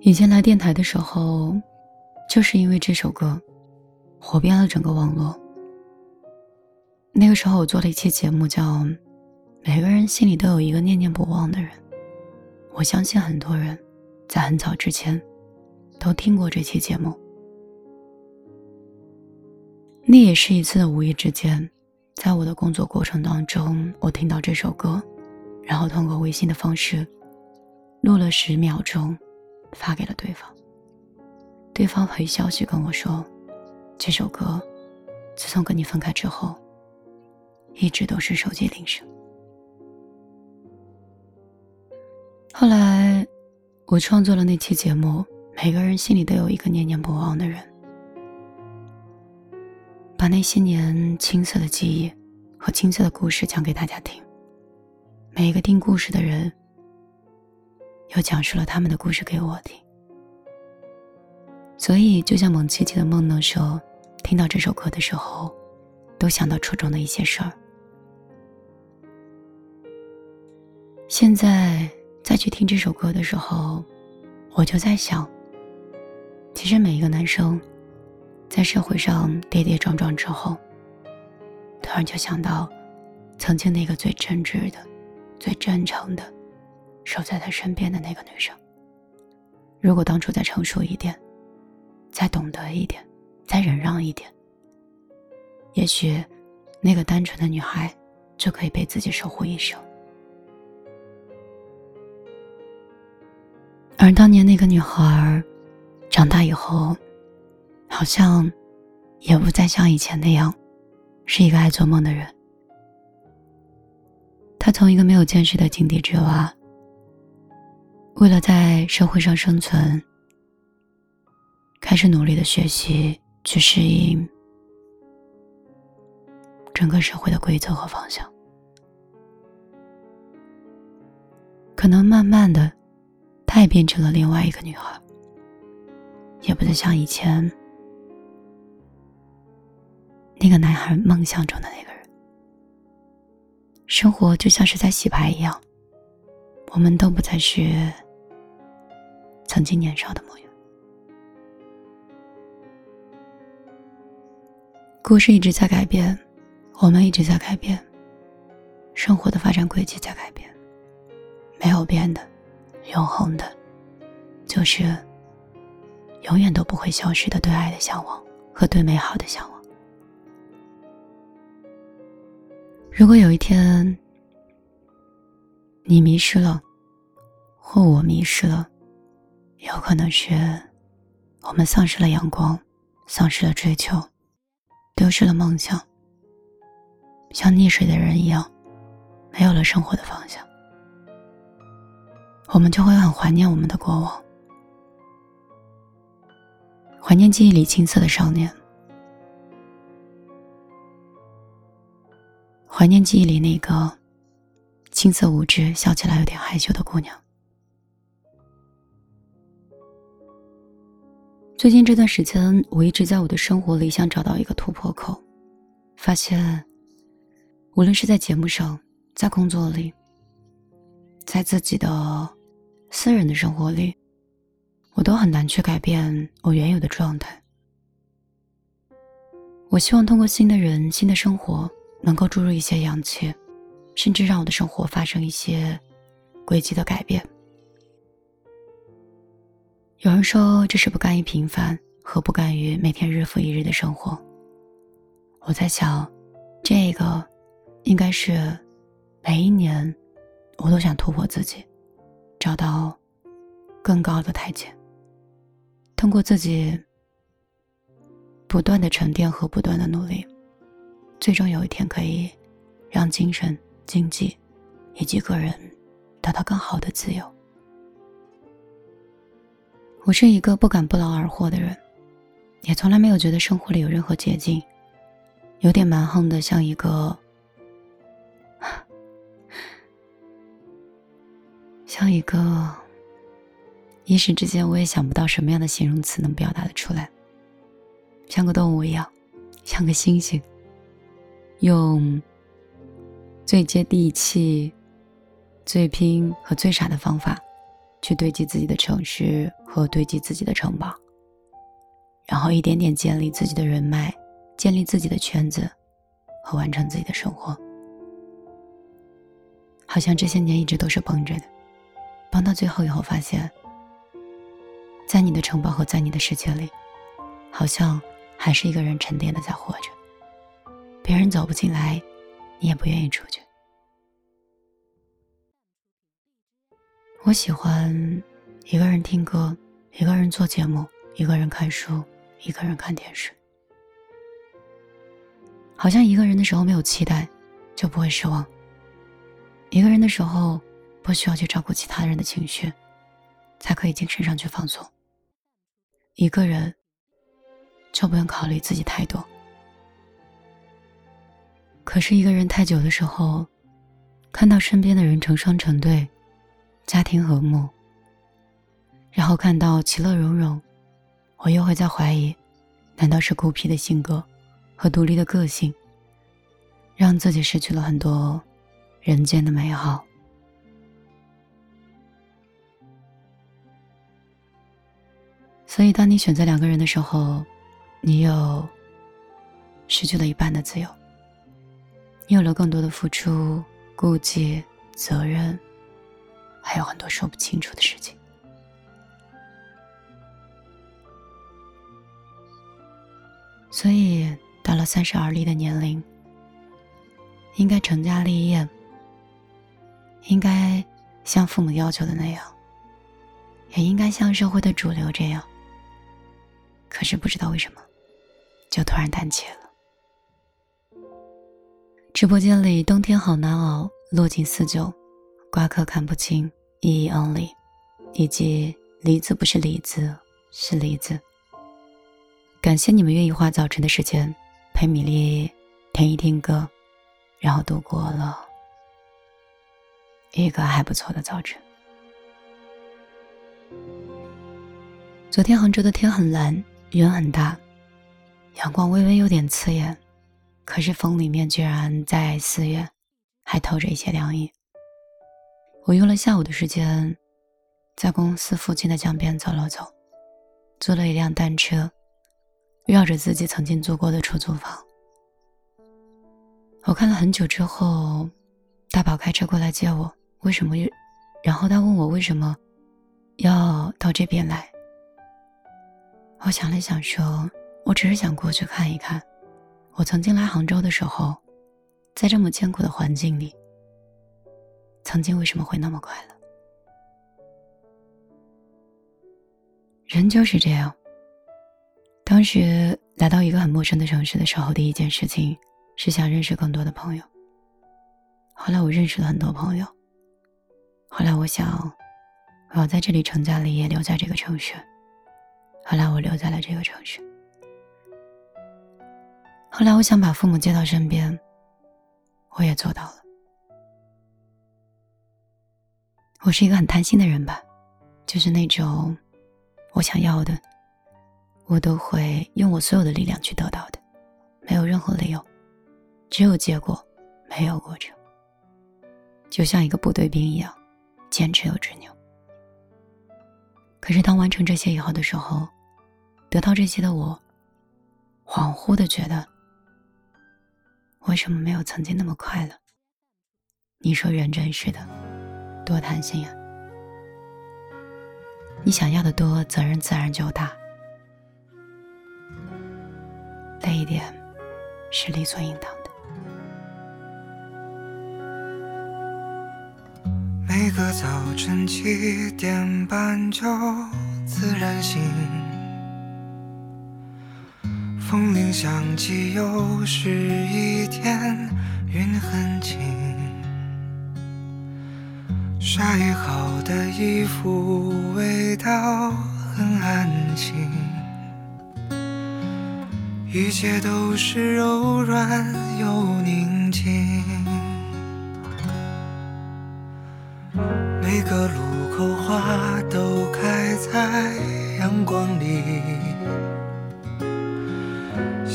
以前来电台的时候，就是因为这首歌，火遍了整个网络。那个时候我做了一期节目，叫《每个人心里都有一个念念不忘的人》。我相信很多人在很早之前都听过这期节目。那也是一次的无意之间，在我的工作过程当中，我听到这首歌，然后通过微信的方式录了十秒钟，发给了对方。对方回消息跟我说，这首歌自从跟你分开之后。一直都是手机铃声。后来，我创作了那期节目，每个人心里都有一个念念不忘的人，把那些年青涩的记忆和青涩的故事讲给大家听。每一个听故事的人，又讲述了他们的故事给我听。所以，就像蒙奇奇的梦能说，听到这首歌的时候，都想到初中的一些事儿。现在再去听这首歌的时候，我就在想，其实每一个男生，在社会上跌跌撞撞之后，突然就想到，曾经那个最真挚的、最真诚的，守在他身边的那个女生。如果当初再成熟一点，再懂得一点，再忍让一点，也许，那个单纯的女孩，就可以被自己守护一生。而当年那个女孩，长大以后，好像也不再像以前那样，是一个爱做梦的人。她从一个没有见识的井底之蛙，为了在社会上生存，开始努力的学习，去适应整个社会的规则和方向。可能慢慢的。她也变成了另外一个女孩，也不再像以前那个男孩梦想中的那个人。生活就像是在洗牌一样，我们都不再是曾经年少的模样。故事一直在改变，我们一直在改变，生活的发展轨迹在改变，没有变的。永恒的，就是永远都不会消失的对爱的向往和对美好的向往。如果有一天你迷失了，或我迷失了，有可能是我们丧失了阳光，丧失了追求，丢失了梦想，像溺水的人一样，没有了生活的方向。我们就会很怀念我们的过往，怀念记忆里青涩的少年，怀念记忆里那个青涩无知、笑起来有点害羞的姑娘。最近这段时间，我一直在我的生活里想找到一个突破口，发现，无论是在节目上，在工作里，在自己的。私人的生活里，我都很难去改变我原有的状态。我希望通过新的人、新的生活，能够注入一些氧气，甚至让我的生活发生一些轨迹的改变。有人说这是不甘于平凡和不甘于每天日复一日的生活。我在想，这个应该是每一年我都想突破自己。找到更高的台阶，通过自己不断的沉淀和不断的努力，最终有一天可以让精神、经济以及个人得到更好的自由。我是一个不敢不劳而获的人，也从来没有觉得生活里有任何捷径，有点蛮横的，像一个。像一个，一时之间我也想不到什么样的形容词能表达的出来。像个动物一样，像个猩猩，用最接地气、最拼和最傻的方法，去堆积自己的城市和堆积自己的城堡，然后一点点建立自己的人脉，建立自己的圈子，和完成自己的生活。好像这些年一直都是绷着的，绷到最后以后，发现，在你的城堡和在你的世界里，好像还是一个人沉淀的在活着。别人走不进来，你也不愿意出去。我喜欢一个人听歌，一个人做节目，一个人看书，一个人看电视。好像一个人的时候没有期待，就不会失望。一个人的时候，不需要去照顾其他人的情绪，才可以精神上去放松。一个人，就不用考虑自己太多。可是，一个人太久的时候，看到身边的人成双成对，家庭和睦，然后看到其乐融融，我又会在怀疑：难道是孤僻的性格和独立的个性，让自己失去了很多？人间的美好，所以当你选择两个人的时候，你又失去了一半的自由，你有了更多的付出、顾忌、责任，还有很多说不清楚的事情。所以到了三十而立的年龄，应该成家立业。应该像父母要求的那样，也应该像社会的主流这样。可是不知道为什么，就突然胆怯了。直播间里，冬天好难熬，落尽四九，瓜壳看不清，一一 only，以及梨子不是李子，是梨子。感谢你们愿意花早晨的时间陪米粒听一听歌，然后度过了。一个还不错的早晨。昨天杭州的天很蓝，云很大，阳光微微有点刺眼，可是风里面居然在四月，还透着一些凉意。我用了下午的时间，在公司附近的江边走了走，租了一辆单车，绕着自己曾经租过的出租房。我看了很久之后，大宝开车过来接我。为什么？然后他问我为什么要到这边来。我想了想，说：“我只是想过去看一看，我曾经来杭州的时候，在这么艰苦的环境里，曾经为什么会那么快乐？人就是这样。当时来到一个很陌生的城市的时候，第一件事情是想认识更多的朋友。后来我认识了很多朋友。”后来我想，我要在这里成家立业，留在这个城市。后来我留在了这个城市。后来我想把父母接到身边，我也做到了。我是一个很贪心的人吧，就是那种我想要的，我都会用我所有的力量去得到的，没有任何理由，只有结果，没有过程，就像一个部队兵一样。坚持又执拗。可是当完成这些以后的时候，得到这些的我，恍惚的觉得，为什么没有曾经那么快乐？你说人真是的，多贪心啊！你想要的多，责任自然就大。累一点，是理所应当的。每个早晨七点半就自然醒，风铃响起，又是一天，云很轻，晒好的衣服味道很安静，一切都是柔软又宁静。每个路口花都开在阳光里，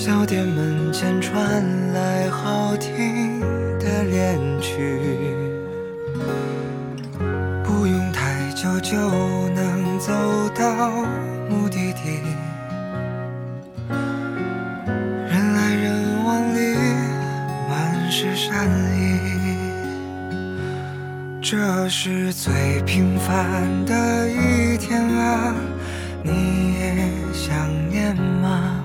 小店门前传来好听的恋曲，不用太久就能走到目的地。人来人往里满是善意，这是最平凡的一天啊，你也想念吗？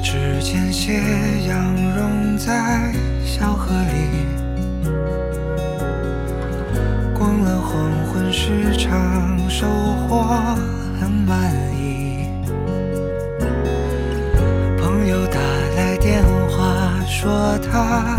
指尖，斜阳融在小河里。逛了黄昏市场，收获很满意。朋友打来电话，说他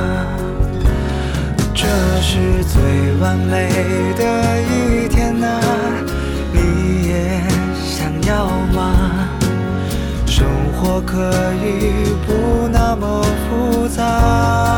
是最完美的一天呐、你也想要吗？生活可以不那么复杂，